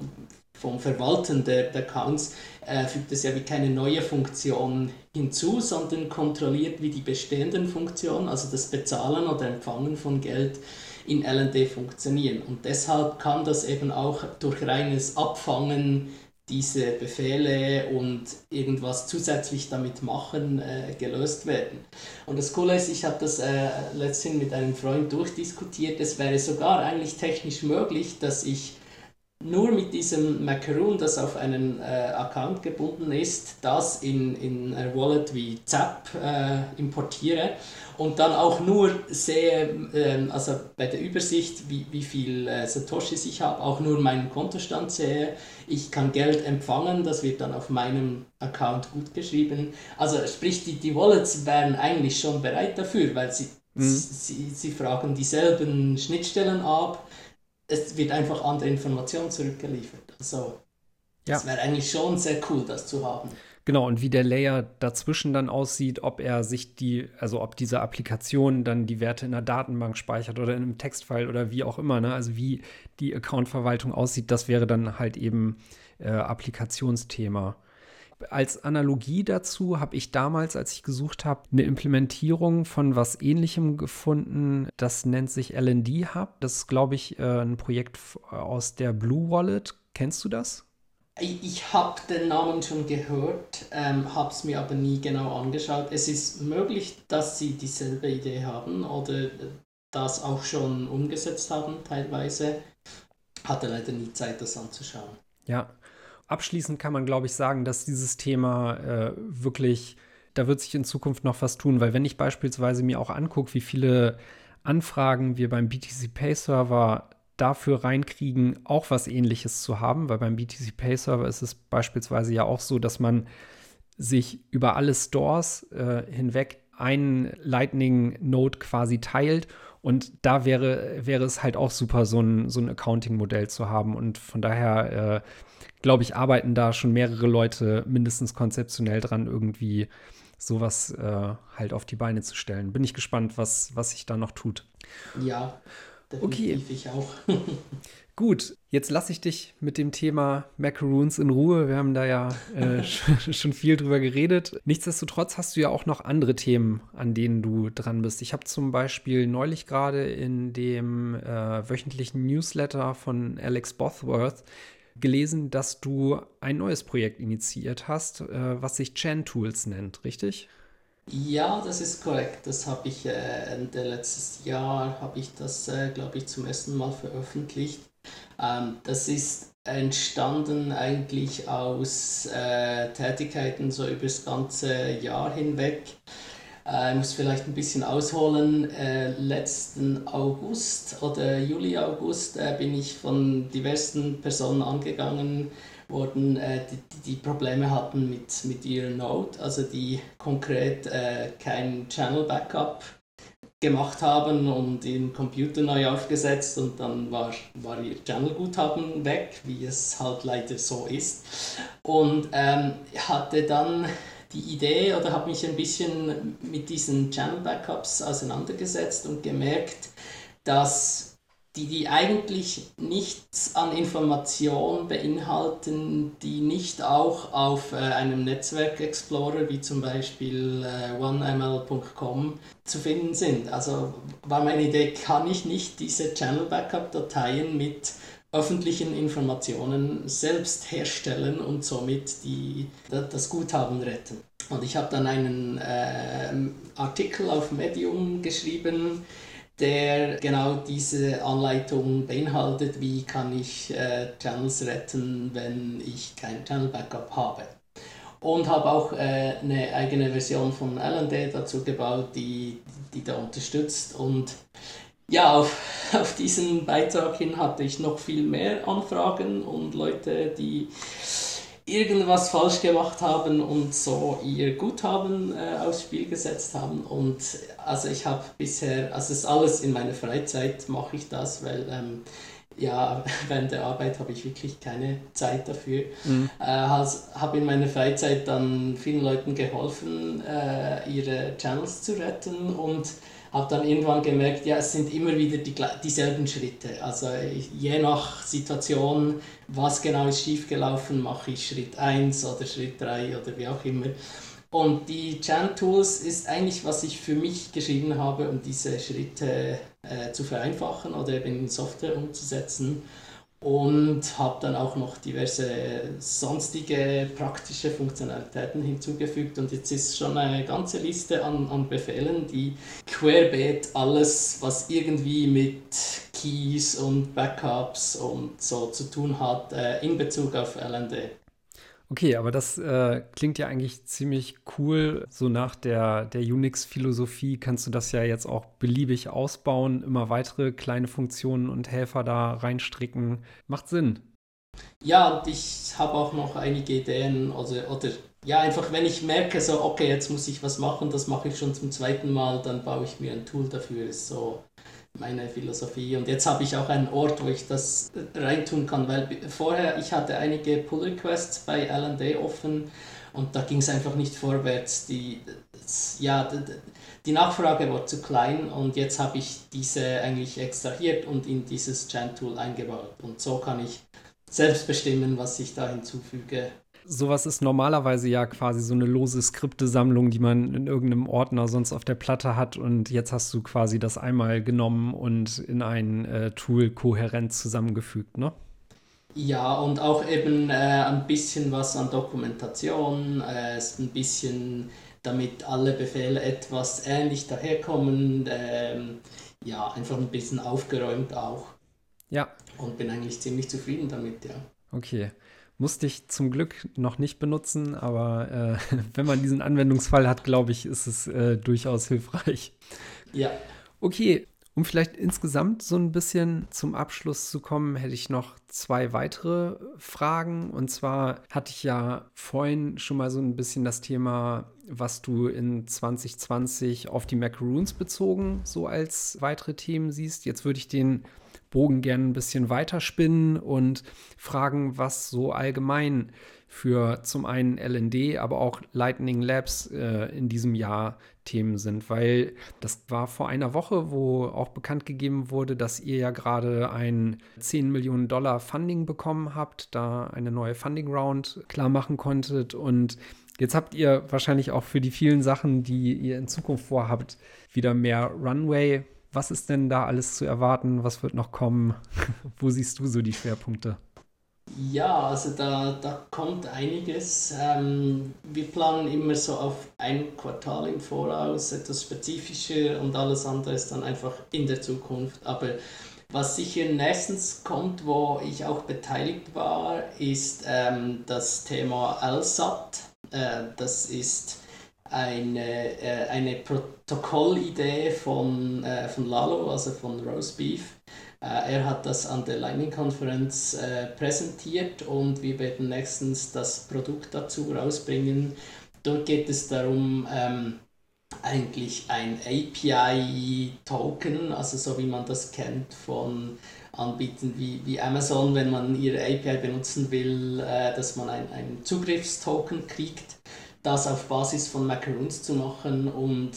vom Verwalten der, der Accounts, äh, fügt es ja wie keine neue Funktion hinzu, sondern kontrolliert wie die bestehenden Funktionen, also das Bezahlen oder Empfangen von Geld, in LND funktionieren. Und deshalb kann das eben auch durch reines Abfangen diese Befehle und irgendwas zusätzlich damit machen, äh, gelöst werden. Und das Coole ist, ich habe das äh, letztens mit einem Freund durchdiskutiert, es wäre sogar eigentlich technisch möglich, dass ich nur mit diesem Macaroon, das auf einen äh, Account gebunden ist, das in, in ein Wallet wie Zap äh, importiere und dann auch nur sehe, äh, also bei der Übersicht, wie, wie viel äh, Satoshis ich habe, auch nur meinen Kontostand sehe. Ich kann Geld empfangen, das wird dann auf meinem Account gut geschrieben. Also sprich, die, die Wallets wären eigentlich schon bereit dafür, weil sie, mhm. sie, sie fragen dieselben Schnittstellen ab. Es wird einfach andere Informationen zurückgeliefert. Also Das wäre eigentlich schon sehr cool, das zu haben. Genau, und wie der Layer dazwischen dann aussieht, ob er sich die, also ob diese Applikation dann die Werte in der Datenbank speichert oder in einem Textfile oder wie auch immer, ne? Also wie die Accountverwaltung aussieht, das wäre dann halt eben äh, Applikationsthema. Als Analogie dazu habe ich damals, als ich gesucht habe, eine Implementierung von was ähnlichem gefunden. Das nennt sich LND Hub. Das ist, glaube ich, äh, ein Projekt aus der Blue Wallet. Kennst du das? Ich habe den Namen schon gehört, ähm, habe es mir aber nie genau angeschaut. Es ist möglich, dass sie dieselbe Idee haben oder das auch schon umgesetzt haben teilweise. Hatte leider nie Zeit, das anzuschauen. Ja, abschließend kann man, glaube ich, sagen, dass dieses Thema äh, wirklich, da wird sich in Zukunft noch was tun, weil wenn ich beispielsweise mir auch angucke, wie viele Anfragen wir beim BTC Pay Server dafür reinkriegen, auch was ähnliches zu haben, weil beim BTC Pay Server ist es beispielsweise ja auch so, dass man sich über alle Stores äh, hinweg einen Lightning Node quasi teilt. Und da wäre, wäre es halt auch super, so ein, so ein Accounting-Modell zu haben. Und von daher äh, glaube ich, arbeiten da schon mehrere Leute mindestens konzeptionell dran, irgendwie sowas äh, halt auf die Beine zu stellen. Bin ich gespannt, was, was sich da noch tut. Ja, Definitiv okay. ich auch. Gut, jetzt lasse ich dich mit dem Thema Macaroons in Ruhe. Wir haben da ja äh, schon viel drüber geredet. Nichtsdestotrotz hast du ja auch noch andere Themen, an denen du dran bist. Ich habe zum Beispiel neulich gerade in dem äh, wöchentlichen Newsletter von Alex Bothworth gelesen, dass du ein neues Projekt initiiert hast, äh, was sich Chan Tools nennt, richtig? Ja, das ist korrekt. Das habe ich äh, Ende letztes Jahr, habe ich das, äh, glaube ich, zum ersten Mal veröffentlicht. Ähm, das ist entstanden eigentlich aus äh, Tätigkeiten so über das ganze Jahr hinweg. Äh, ich muss vielleicht ein bisschen ausholen. Äh, letzten August oder Juli, August äh, bin ich von diversen Personen angegangen wurden, äh, die, die Probleme hatten mit, mit ihrer Node, also die konkret äh, kein Channel Backup gemacht haben und ihren Computer neu aufgesetzt und dann war, war ihr Channel-Guthaben weg, wie es halt leider so ist. Und ähm, hatte dann die Idee oder habe mich ein bisschen mit diesen Channel-Backups auseinandergesetzt und gemerkt, dass die, die eigentlich nichts an Information beinhalten, die nicht auch auf äh, einem Netzwerk-Explorer wie zum Beispiel äh, oneml.com zu finden sind. Also war meine Idee, kann ich nicht diese Channel-Backup-Dateien mit öffentlichen Informationen selbst herstellen und somit die, das Guthaben retten. Und ich habe dann einen äh, Artikel auf Medium geschrieben, der genau diese Anleitung beinhaltet, wie kann ich äh, Channels retten, wenn ich kein Channel Backup habe. Und habe auch äh, eine eigene Version von LND dazu gebaut, die, die da unterstützt. Und ja, auf, auf diesen Beitrag hin hatte ich noch viel mehr Anfragen und Leute, die irgendwas falsch gemacht haben und so ihr Guthaben äh, aufs Spiel gesetzt haben. Und also ich habe bisher, also es ist alles in meiner Freizeit mache ich das, weil ähm, ja, während der Arbeit habe ich wirklich keine Zeit dafür. Mhm. Äh, also, habe in meiner Freizeit dann vielen Leuten geholfen, äh, ihre Channels zu retten und habe dann irgendwann gemerkt, ja, es sind immer wieder die, dieselben Schritte. Also je nach Situation, was genau ist schiefgelaufen, mache ich Schritt 1 oder Schritt 3 oder wie auch immer. Und die Chant-Tools ist eigentlich, was ich für mich geschrieben habe, um diese Schritte äh, zu vereinfachen oder eben in Software umzusetzen und habe dann auch noch diverse sonstige praktische Funktionalitäten hinzugefügt und jetzt ist schon eine ganze Liste an, an Befehlen, die querbeet alles, was irgendwie mit Keys und Backups und so zu tun hat, äh, in Bezug auf LND. Okay, aber das äh, klingt ja eigentlich ziemlich cool. So nach der, der Unix-Philosophie kannst du das ja jetzt auch beliebig ausbauen, immer weitere kleine Funktionen und Helfer da reinstricken. Macht Sinn. Ja, und ich habe auch noch einige Ideen oder, oder ja, einfach wenn ich merke, so, okay, jetzt muss ich was machen, das mache ich schon zum zweiten Mal, dann baue ich mir ein Tool dafür. So meine Philosophie. Und jetzt habe ich auch einen Ort, wo ich das reintun kann, weil vorher, ich hatte einige Pull-Requests bei LD offen und da ging es einfach nicht vorwärts. Die, ja, die Nachfrage war zu klein und jetzt habe ich diese eigentlich extrahiert und in dieses Chant-Tool eingebaut. Und so kann ich selbst bestimmen, was ich da hinzufüge sowas ist normalerweise ja quasi so eine lose Skriptesammlung, die man in irgendeinem Ordner sonst auf der Platte hat. Und jetzt hast du quasi das einmal genommen und in ein äh, Tool kohärent zusammengefügt, ne? Ja, und auch eben äh, ein bisschen was an Dokumentation, äh, ein bisschen, damit alle Befehle etwas ähnlich daherkommen. Ähm, ja, einfach ein bisschen aufgeräumt auch. Ja. Und bin eigentlich ziemlich zufrieden damit, ja. Okay. Musste ich zum Glück noch nicht benutzen, aber äh, wenn man diesen Anwendungsfall hat, glaube ich, ist es äh, durchaus hilfreich. Ja. Okay, um vielleicht insgesamt so ein bisschen zum Abschluss zu kommen, hätte ich noch zwei weitere Fragen. Und zwar hatte ich ja vorhin schon mal so ein bisschen das Thema, was du in 2020 auf die Macaroons bezogen so als weitere Themen siehst. Jetzt würde ich den Bogen gerne ein bisschen weiterspinnen und fragen, was so allgemein für zum einen LND, aber auch Lightning Labs äh, in diesem Jahr Themen sind, weil das war vor einer Woche, wo auch bekannt gegeben wurde, dass ihr ja gerade ein 10 Millionen Dollar Funding bekommen habt, da eine neue Funding Round klar machen konntet und Jetzt habt ihr wahrscheinlich auch für die vielen Sachen, die ihr in Zukunft vorhabt, wieder mehr Runway. Was ist denn da alles zu erwarten? Was wird noch kommen? Wo siehst du so die Schwerpunkte? Ja, also da, da kommt einiges. Ähm, wir planen immer so auf ein Quartal im Voraus, etwas spezifischer und alles andere ist dann einfach in der Zukunft. Aber was sicher nächstens kommt, wo ich auch beteiligt war, ist ähm, das Thema LSAT. Äh, das ist eine, äh, eine Protokollidee von, äh, von Lalo, also von Roast Beef. Äh, er hat das an der Lightning-Konferenz äh, präsentiert und wir werden nächstens das Produkt dazu rausbringen. Dort geht es darum, ähm, eigentlich ein API-Token, also so wie man das kennt von Anbietern wie, wie Amazon, wenn man ihre API benutzen will, äh, dass man ein, ein Zugriffstoken kriegt das auf Basis von Macaroons zu machen und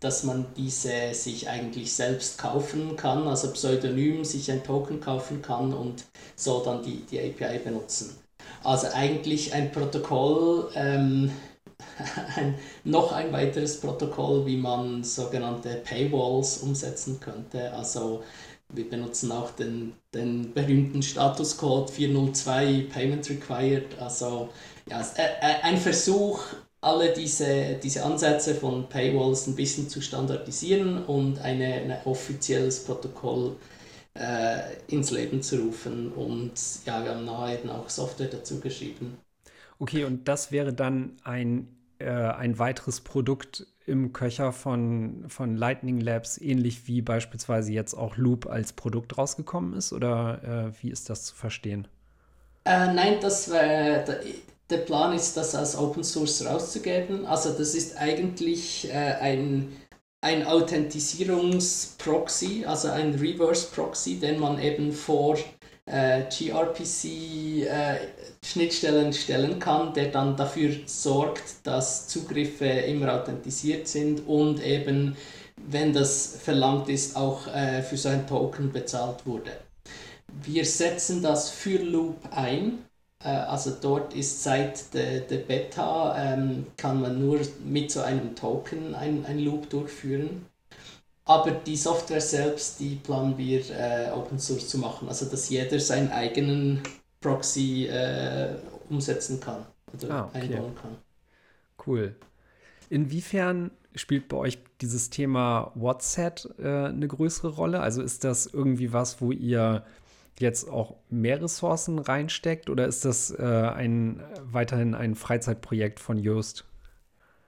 dass man diese sich eigentlich selbst kaufen kann, also pseudonym sich ein Token kaufen kann und so dann die, die API benutzen. Also eigentlich ein Protokoll, ähm, ein, noch ein weiteres Protokoll, wie man sogenannte Paywalls umsetzen könnte. Also wir benutzen auch den, den berühmten Statuscode 402 Payment Required. Also ja, ein Versuch, alle diese, diese Ansätze von Paywalls ein bisschen zu standardisieren und eine, ein offizielles Protokoll äh, ins Leben zu rufen. Und ja, wir haben nachher eben auch Software dazu geschrieben. Okay, und das wäre dann ein, äh, ein weiteres Produkt im Köcher von, von Lightning Labs, ähnlich wie beispielsweise jetzt auch Loop als Produkt rausgekommen ist? Oder äh, wie ist das zu verstehen? Äh, nein, das wäre der Plan ist, das als Open Source rauszugeben. Also das ist eigentlich äh, ein, ein Authentisierungsproxy, also ein Reverse Proxy, den man eben vor äh, gRPC äh, stellen kann, der dann dafür sorgt, dass Zugriffe immer authentisiert sind und eben, wenn das verlangt ist, auch äh, für so ein Token bezahlt wurde. Wir setzen das für Loop ein also dort ist seit der, der Beta, ähm, kann man nur mit so einem Token ein, ein Loop durchführen. Aber die Software selbst, die planen wir äh, Open Source zu machen, also dass jeder seinen eigenen Proxy äh, umsetzen kann oder ah, okay. einbauen kann. Cool. Inwiefern spielt bei euch dieses Thema WhatsApp äh, eine größere Rolle? Also ist das irgendwie was, wo ihr jetzt auch mehr Ressourcen reinsteckt oder ist das äh, ein, weiterhin ein Freizeitprojekt von Joost?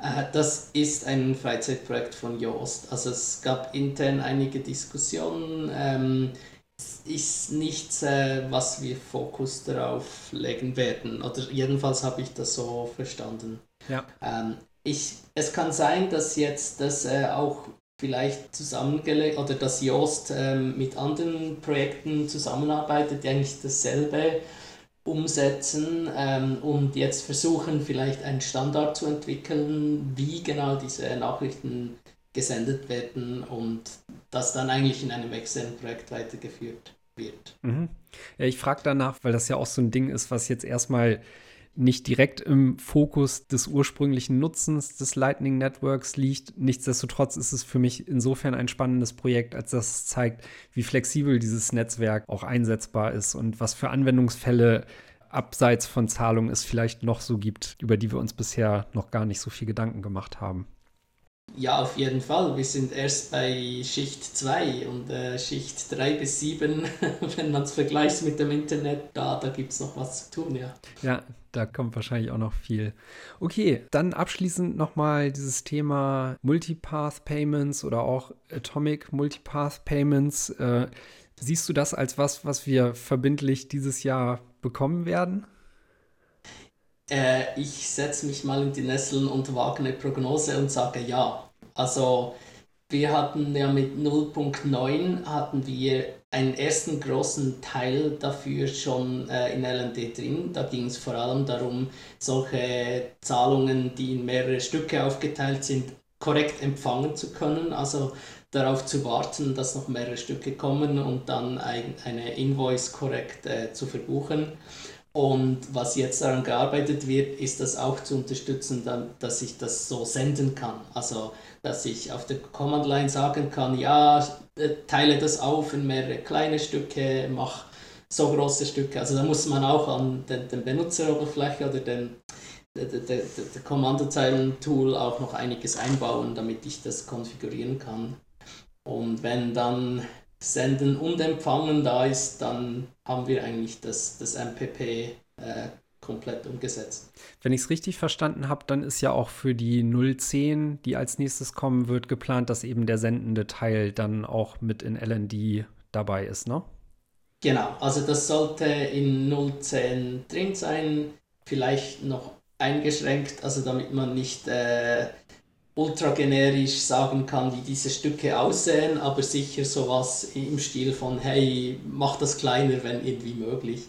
Äh, das ist ein Freizeitprojekt von Joost. Also es gab intern einige Diskussionen. Ähm, es ist nichts, äh, was wir Fokus darauf legen werden. Oder jedenfalls habe ich das so verstanden. Ja. Ähm, ich, es kann sein, dass jetzt das äh, auch vielleicht zusammengelegt oder dass Yoast ähm, mit anderen Projekten zusammenarbeitet, die eigentlich dasselbe umsetzen ähm, und jetzt versuchen, vielleicht einen Standard zu entwickeln, wie genau diese Nachrichten gesendet werden und das dann eigentlich in einem externen Projekt weitergeführt wird. Mhm. Ja, ich frage danach, weil das ja auch so ein Ding ist, was jetzt erstmal nicht direkt im Fokus des ursprünglichen Nutzens des Lightning Networks liegt. Nichtsdestotrotz ist es für mich insofern ein spannendes Projekt, als dass es zeigt, wie flexibel dieses Netzwerk auch einsetzbar ist und was für Anwendungsfälle abseits von Zahlungen es vielleicht noch so gibt, über die wir uns bisher noch gar nicht so viel Gedanken gemacht haben. Ja, auf jeden Fall. Wir sind erst bei Schicht 2 und äh, Schicht 3 bis 7, wenn man es vergleicht mit dem Internet, da, da gibt es noch was zu tun, ja. Ja, da kommt wahrscheinlich auch noch viel. Okay, dann abschließend nochmal dieses Thema Multipath Payments oder auch Atomic Multipath Payments. Äh, siehst du das als was, was wir verbindlich dieses Jahr bekommen werden? Äh, ich setze mich mal in die Nesseln und wage eine Prognose und sage ja. Also wir hatten ja mit 0.9 hatten wir einen ersten großen Teil dafür schon äh, in LND drin. Da ging es vor allem darum, solche Zahlungen, die in mehrere Stücke aufgeteilt sind, korrekt empfangen zu können. Also darauf zu warten, dass noch mehrere Stücke kommen und dann ein, eine Invoice korrekt äh, zu verbuchen. Und was jetzt daran gearbeitet wird, ist das auch zu unterstützen, dass ich das so senden kann. Also dass ich auf der Command Line sagen kann, ja, äh, teile das auf in mehrere kleine Stücke, mach so große Stücke. Also da muss man auch an den, den Benutzeroberfläche oder der Kommandozeilen-Tool auch noch einiges einbauen, damit ich das konfigurieren kann. Und wenn dann Senden und Empfangen da ist, dann haben wir eigentlich das, das MPP äh, komplett umgesetzt. Wenn ich es richtig verstanden habe, dann ist ja auch für die 010, die als nächstes kommen wird, geplant, dass eben der sendende Teil dann auch mit in LND dabei ist, ne? Genau, also das sollte in 010 drin sein, vielleicht noch eingeschränkt, also damit man nicht äh, ultra generisch sagen kann, wie diese Stücke aussehen, aber sicher sowas im Stil von, hey, mach das kleiner, wenn irgendwie möglich.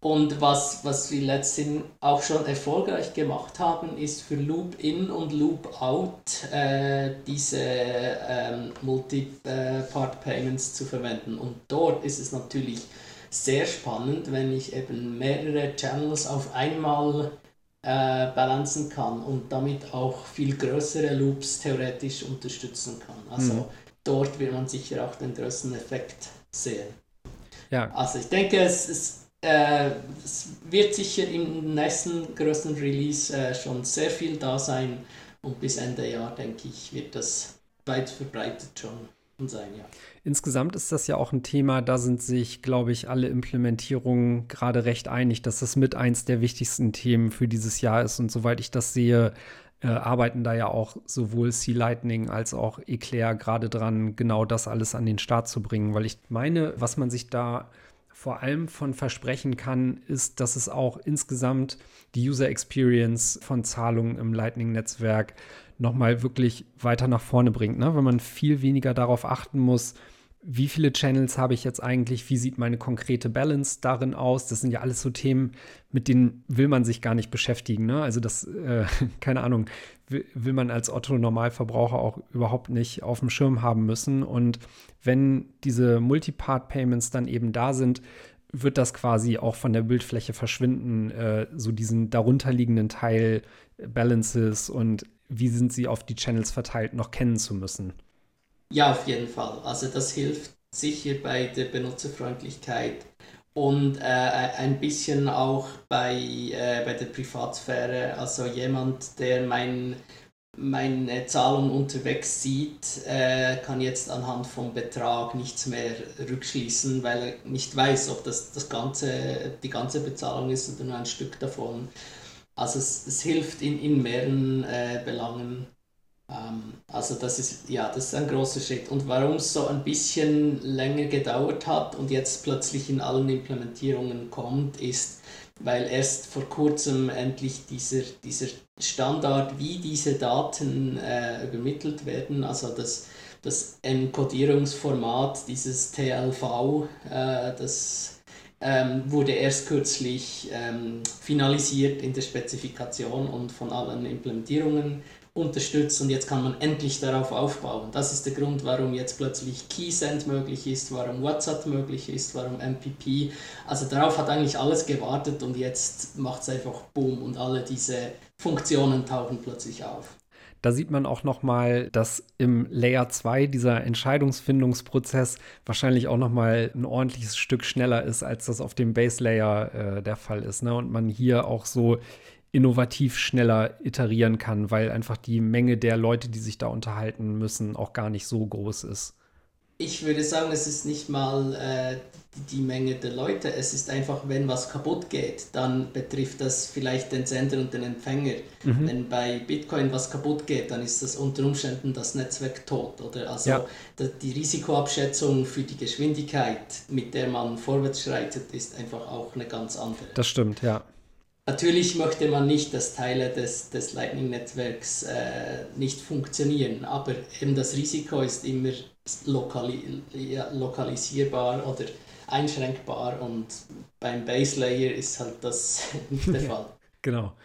Und was, was wir letztens auch schon erfolgreich gemacht haben, ist für Loop In und Loop Out äh, diese ähm, Multi-Part Payments zu verwenden. Und dort ist es natürlich sehr spannend, wenn ich eben mehrere Channels auf einmal äh, balancen kann und damit auch viel größere Loops theoretisch unterstützen kann. Also mhm. dort wird man sicher auch den größten Effekt sehen. Ja. Also ich denke, es ist äh, es wird sicher im nächsten größten Release äh, schon sehr viel da sein und bis Ende Jahr, denke ich, wird das weit verbreitet schon sein, ja. Insgesamt ist das ja auch ein Thema, da sind sich, glaube ich, alle Implementierungen gerade recht einig, dass das mit eins der wichtigsten Themen für dieses Jahr ist. Und soweit ich das sehe, äh, arbeiten da ja auch sowohl Sea Lightning als auch Eclair gerade dran, genau das alles an den Start zu bringen. Weil ich meine, was man sich da vor allem von versprechen kann, ist, dass es auch insgesamt die User Experience von Zahlungen im Lightning-Netzwerk nochmal wirklich weiter nach vorne bringt. Ne? Wenn man viel weniger darauf achten muss, wie viele Channels habe ich jetzt eigentlich, wie sieht meine konkrete Balance darin aus? Das sind ja alles so Themen, mit denen will man sich gar nicht beschäftigen. Ne? Also das, äh, keine Ahnung, will, will, man als Otto-Normalverbraucher auch überhaupt nicht auf dem Schirm haben müssen. Und wenn diese Multipart-Payments dann eben da sind, wird das quasi auch von der Bildfläche verschwinden, äh, so diesen darunterliegenden Teil Balances und wie sind sie auf die Channels verteilt, noch kennen zu müssen. Ja, auf jeden Fall. Also das hilft sicher bei der Benutzerfreundlichkeit und äh, ein bisschen auch bei, äh, bei der Privatsphäre. Also jemand, der mein, meine Zahlung unterwegs sieht, äh, kann jetzt anhand vom Betrag nichts mehr rückschließen, weil er nicht weiß, ob das, das ganze, die ganze Bezahlung ist oder nur ein Stück davon. Also es, es hilft in, in mehreren äh, Belangen. Ähm, also das ist, ja, das ist ein großer Schritt. Und warum es so ein bisschen länger gedauert hat und jetzt plötzlich in allen Implementierungen kommt, ist, weil erst vor kurzem endlich dieser, dieser Standard, wie diese Daten äh, übermittelt werden, also das, das Enkodierungsformat, dieses TLV, äh, das ähm, wurde erst kürzlich ähm, finalisiert in der Spezifikation und von allen Implementierungen unterstützt und jetzt kann man endlich darauf aufbauen. Das ist der Grund, warum jetzt plötzlich Keysend möglich ist, warum WhatsApp möglich ist, warum MPP. Also darauf hat eigentlich alles gewartet und jetzt macht es einfach Boom und alle diese Funktionen tauchen plötzlich auf. Da sieht man auch noch mal, dass im Layer 2 dieser Entscheidungsfindungsprozess wahrscheinlich auch noch mal ein ordentliches Stück schneller ist, als das auf dem Base Layer äh, der Fall ist. Ne? Und man hier auch so innovativ schneller iterieren kann, weil einfach die Menge der Leute, die sich da unterhalten müssen, auch gar nicht so groß ist. Ich würde sagen, es ist nicht mal äh, die Menge der Leute, es ist einfach, wenn was kaputt geht, dann betrifft das vielleicht den Sender und den Empfänger. Mhm. Wenn bei Bitcoin was kaputt geht, dann ist das unter Umständen das Netzwerk tot. Oder? Also ja. die Risikoabschätzung für die Geschwindigkeit, mit der man vorwärts schreitet, ist einfach auch eine ganz andere. Das stimmt, ja. Natürlich möchte man nicht, dass Teile des, des Lightning-Netzwerks äh, nicht funktionieren, aber eben das Risiko ist immer lokali ja, lokalisierbar oder einschränkbar und beim Base Layer ist halt das nicht der Fall. genau.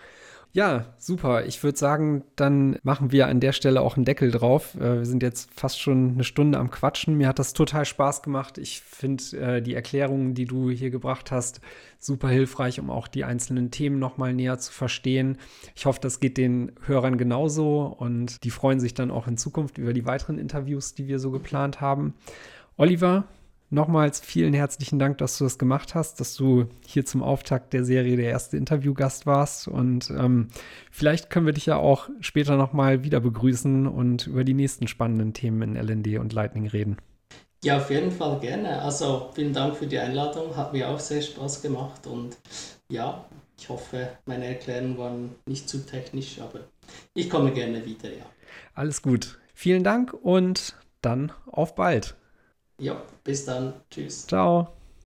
Ja, super. Ich würde sagen, dann machen wir an der Stelle auch einen Deckel drauf. Äh, wir sind jetzt fast schon eine Stunde am Quatschen. Mir hat das total Spaß gemacht. Ich finde äh, die Erklärungen, die du hier gebracht hast, super hilfreich, um auch die einzelnen Themen nochmal näher zu verstehen. Ich hoffe, das geht den Hörern genauso und die freuen sich dann auch in Zukunft über die weiteren Interviews, die wir so geplant haben. Oliver, nochmals vielen herzlichen Dank, dass du das gemacht hast, dass du hier zum Auftakt der Serie der erste Interviewgast warst. Und ähm, vielleicht können wir dich ja auch später nochmal wieder begrüßen und über die nächsten spannenden Themen in LND und Lightning reden. Ja, auf jeden Fall gerne. Also vielen Dank für die Einladung, hat mir auch sehr Spaß gemacht und ja, ich hoffe, meine Erklärungen waren nicht zu technisch, aber ich komme gerne wieder, ja. Alles gut. Vielen Dank und dann auf bald. Ja, bis dann. Tschüss. Ciao.